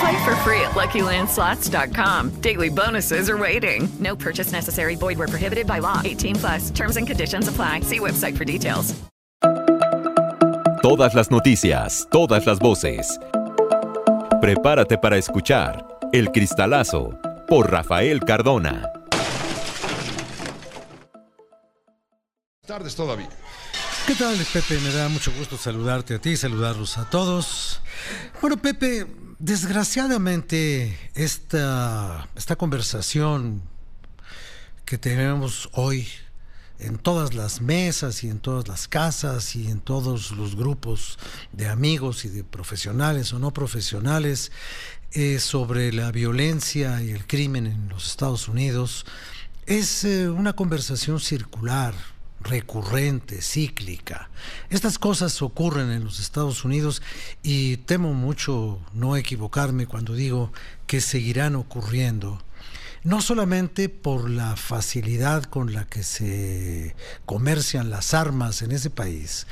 Play for free at LuckyLandSlots.com. Daily bonuses are waiting. No purchase necessary. Void where prohibited by law. 18 plus. Terms and conditions apply. See website for details. Todas las noticias, todas las voces. Prepárate para escuchar El Cristalazo por Rafael Cardona. tardes todavía. ¿Qué tal, Pepe? Me da mucho gusto saludarte a ti, saludarlos a todos. Bueno, Pepe, desgraciadamente esta, esta conversación que tenemos hoy en todas las mesas y en todas las casas y en todos los grupos de amigos y de profesionales o no profesionales eh, sobre la violencia y el crimen en los Estados Unidos es eh, una conversación circular, recurrente, cíclica. Estas cosas ocurren en los Estados Unidos y temo mucho no equivocarme cuando digo que seguirán ocurriendo. No solamente por la facilidad con la que se comercian las armas en ese país,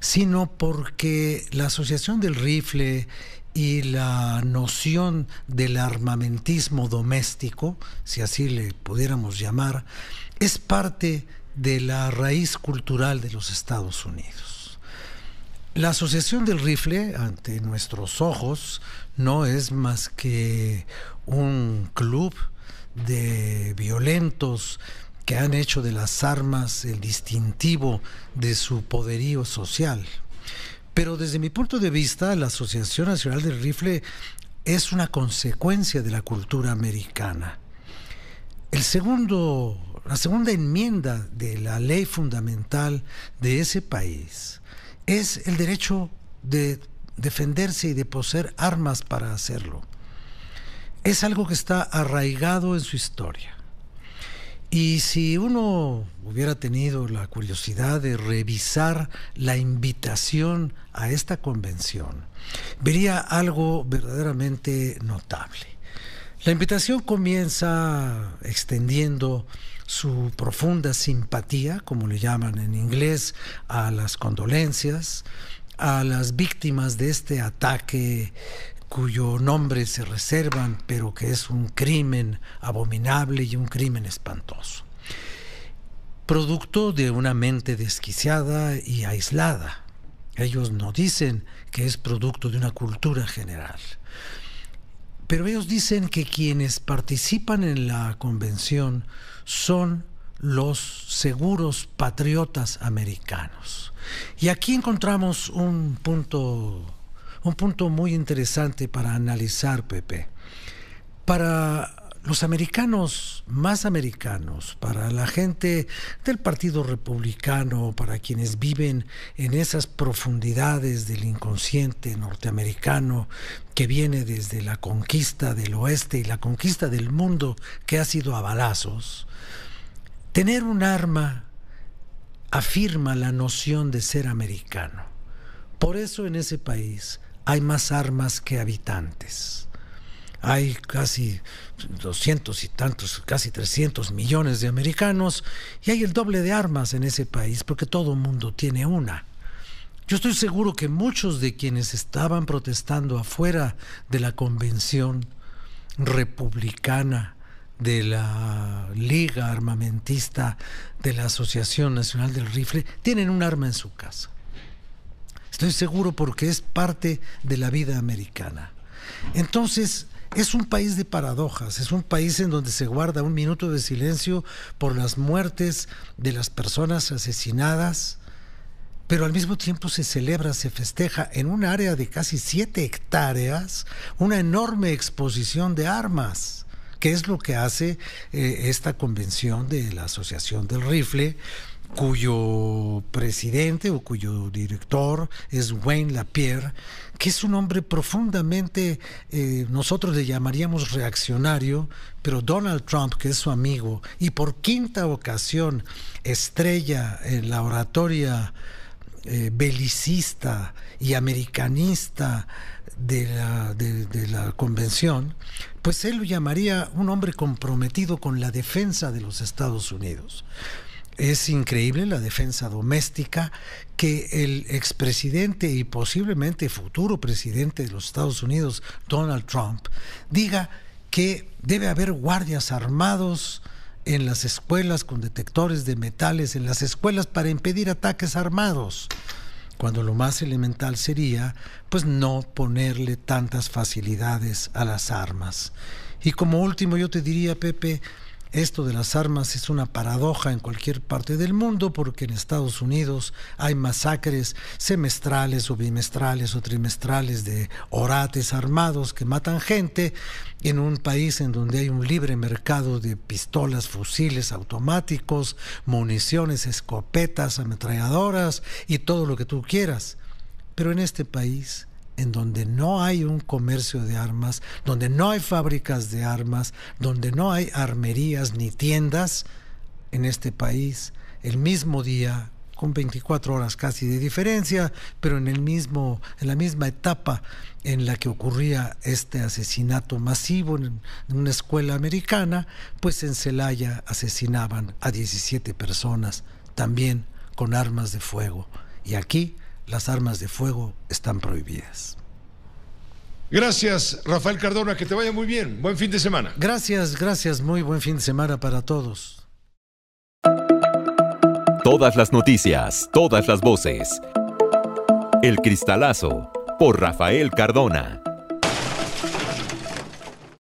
sino porque la Asociación del Rifle y la noción del armamentismo doméstico, si así le pudiéramos llamar, es parte de la raíz cultural de los Estados Unidos. La Asociación del Rifle, ante nuestros ojos, no es más que un club de violentos que han hecho de las armas el distintivo de su poderío social. Pero desde mi punto de vista, la Asociación Nacional del Rifle es una consecuencia de la cultura americana. El segundo la segunda enmienda de la ley fundamental de ese país es el derecho de defenderse y de poseer armas para hacerlo. Es algo que está arraigado en su historia. Y si uno hubiera tenido la curiosidad de revisar la invitación a esta convención, vería algo verdaderamente notable. La invitación comienza extendiendo su profunda simpatía, como le llaman en inglés, a las condolencias, a las víctimas de este ataque cuyo nombre se reservan, pero que es un crimen abominable y un crimen espantoso. Producto de una mente desquiciada y aislada. Ellos no dicen que es producto de una cultura general. Pero ellos dicen que quienes participan en la convención son los seguros patriotas americanos. Y aquí encontramos un punto, un punto muy interesante para analizar, Pepe. Para los americanos más americanos, para la gente del Partido Republicano, para quienes viven en esas profundidades del inconsciente norteamericano que viene desde la conquista del oeste y la conquista del mundo que ha sido a balazos, tener un arma afirma la noción de ser americano. Por eso en ese país hay más armas que habitantes hay casi 200 y tantos, casi 300 millones de americanos y hay el doble de armas en ese país porque todo mundo tiene una. Yo estoy seguro que muchos de quienes estaban protestando afuera de la convención republicana de la Liga Armamentista de la Asociación Nacional del Rifle tienen un arma en su casa. Estoy seguro porque es parte de la vida americana. Entonces, es un país de paradojas, es un país en donde se guarda un minuto de silencio por las muertes de las personas asesinadas pero al mismo tiempo se celebra, se festeja en un área de casi siete hectáreas una enorme exposición de armas, que es lo que hace eh, esta convención de la Asociación del Rifle, cuyo presidente o cuyo director es Wayne Lapierre, que es un hombre profundamente, eh, nosotros le llamaríamos reaccionario, pero Donald Trump, que es su amigo, y por quinta ocasión estrella en la oratoria eh, belicista y americanista de la, de la convención, pues él lo llamaría un hombre comprometido con la defensa de los Estados Unidos. Es increíble la defensa doméstica que el expresidente y posiblemente futuro presidente de los Estados Unidos, Donald Trump, diga que debe haber guardias armados en las escuelas con detectores de metales, en las escuelas para impedir ataques armados, cuando lo más elemental sería pues no ponerle tantas facilidades a las armas. Y como último yo te diría, Pepe, esto de las armas es una paradoja en cualquier parte del mundo porque en Estados Unidos hay masacres semestrales o bimestrales o trimestrales de orates armados que matan gente en un país en donde hay un libre mercado de pistolas, fusiles automáticos, municiones, escopetas, ametralladoras y todo lo que tú quieras. Pero en este país en donde no hay un comercio de armas, donde no hay fábricas de armas, donde no hay armerías ni tiendas en este país, el mismo día, con 24 horas casi de diferencia, pero en el mismo en la misma etapa en la que ocurría este asesinato masivo en, una escuela americana, pues en Celaya asesinaban a 17 personas también con armas de fuego. Y aquí las armas de fuego están prohibidas. Gracias, Rafael Cardona, que te vaya muy bien. Buen fin de semana. Gracias, gracias, muy buen fin de semana para todos. Todas las noticias, todas las voces. El Cristalazo, por Rafael Cardona.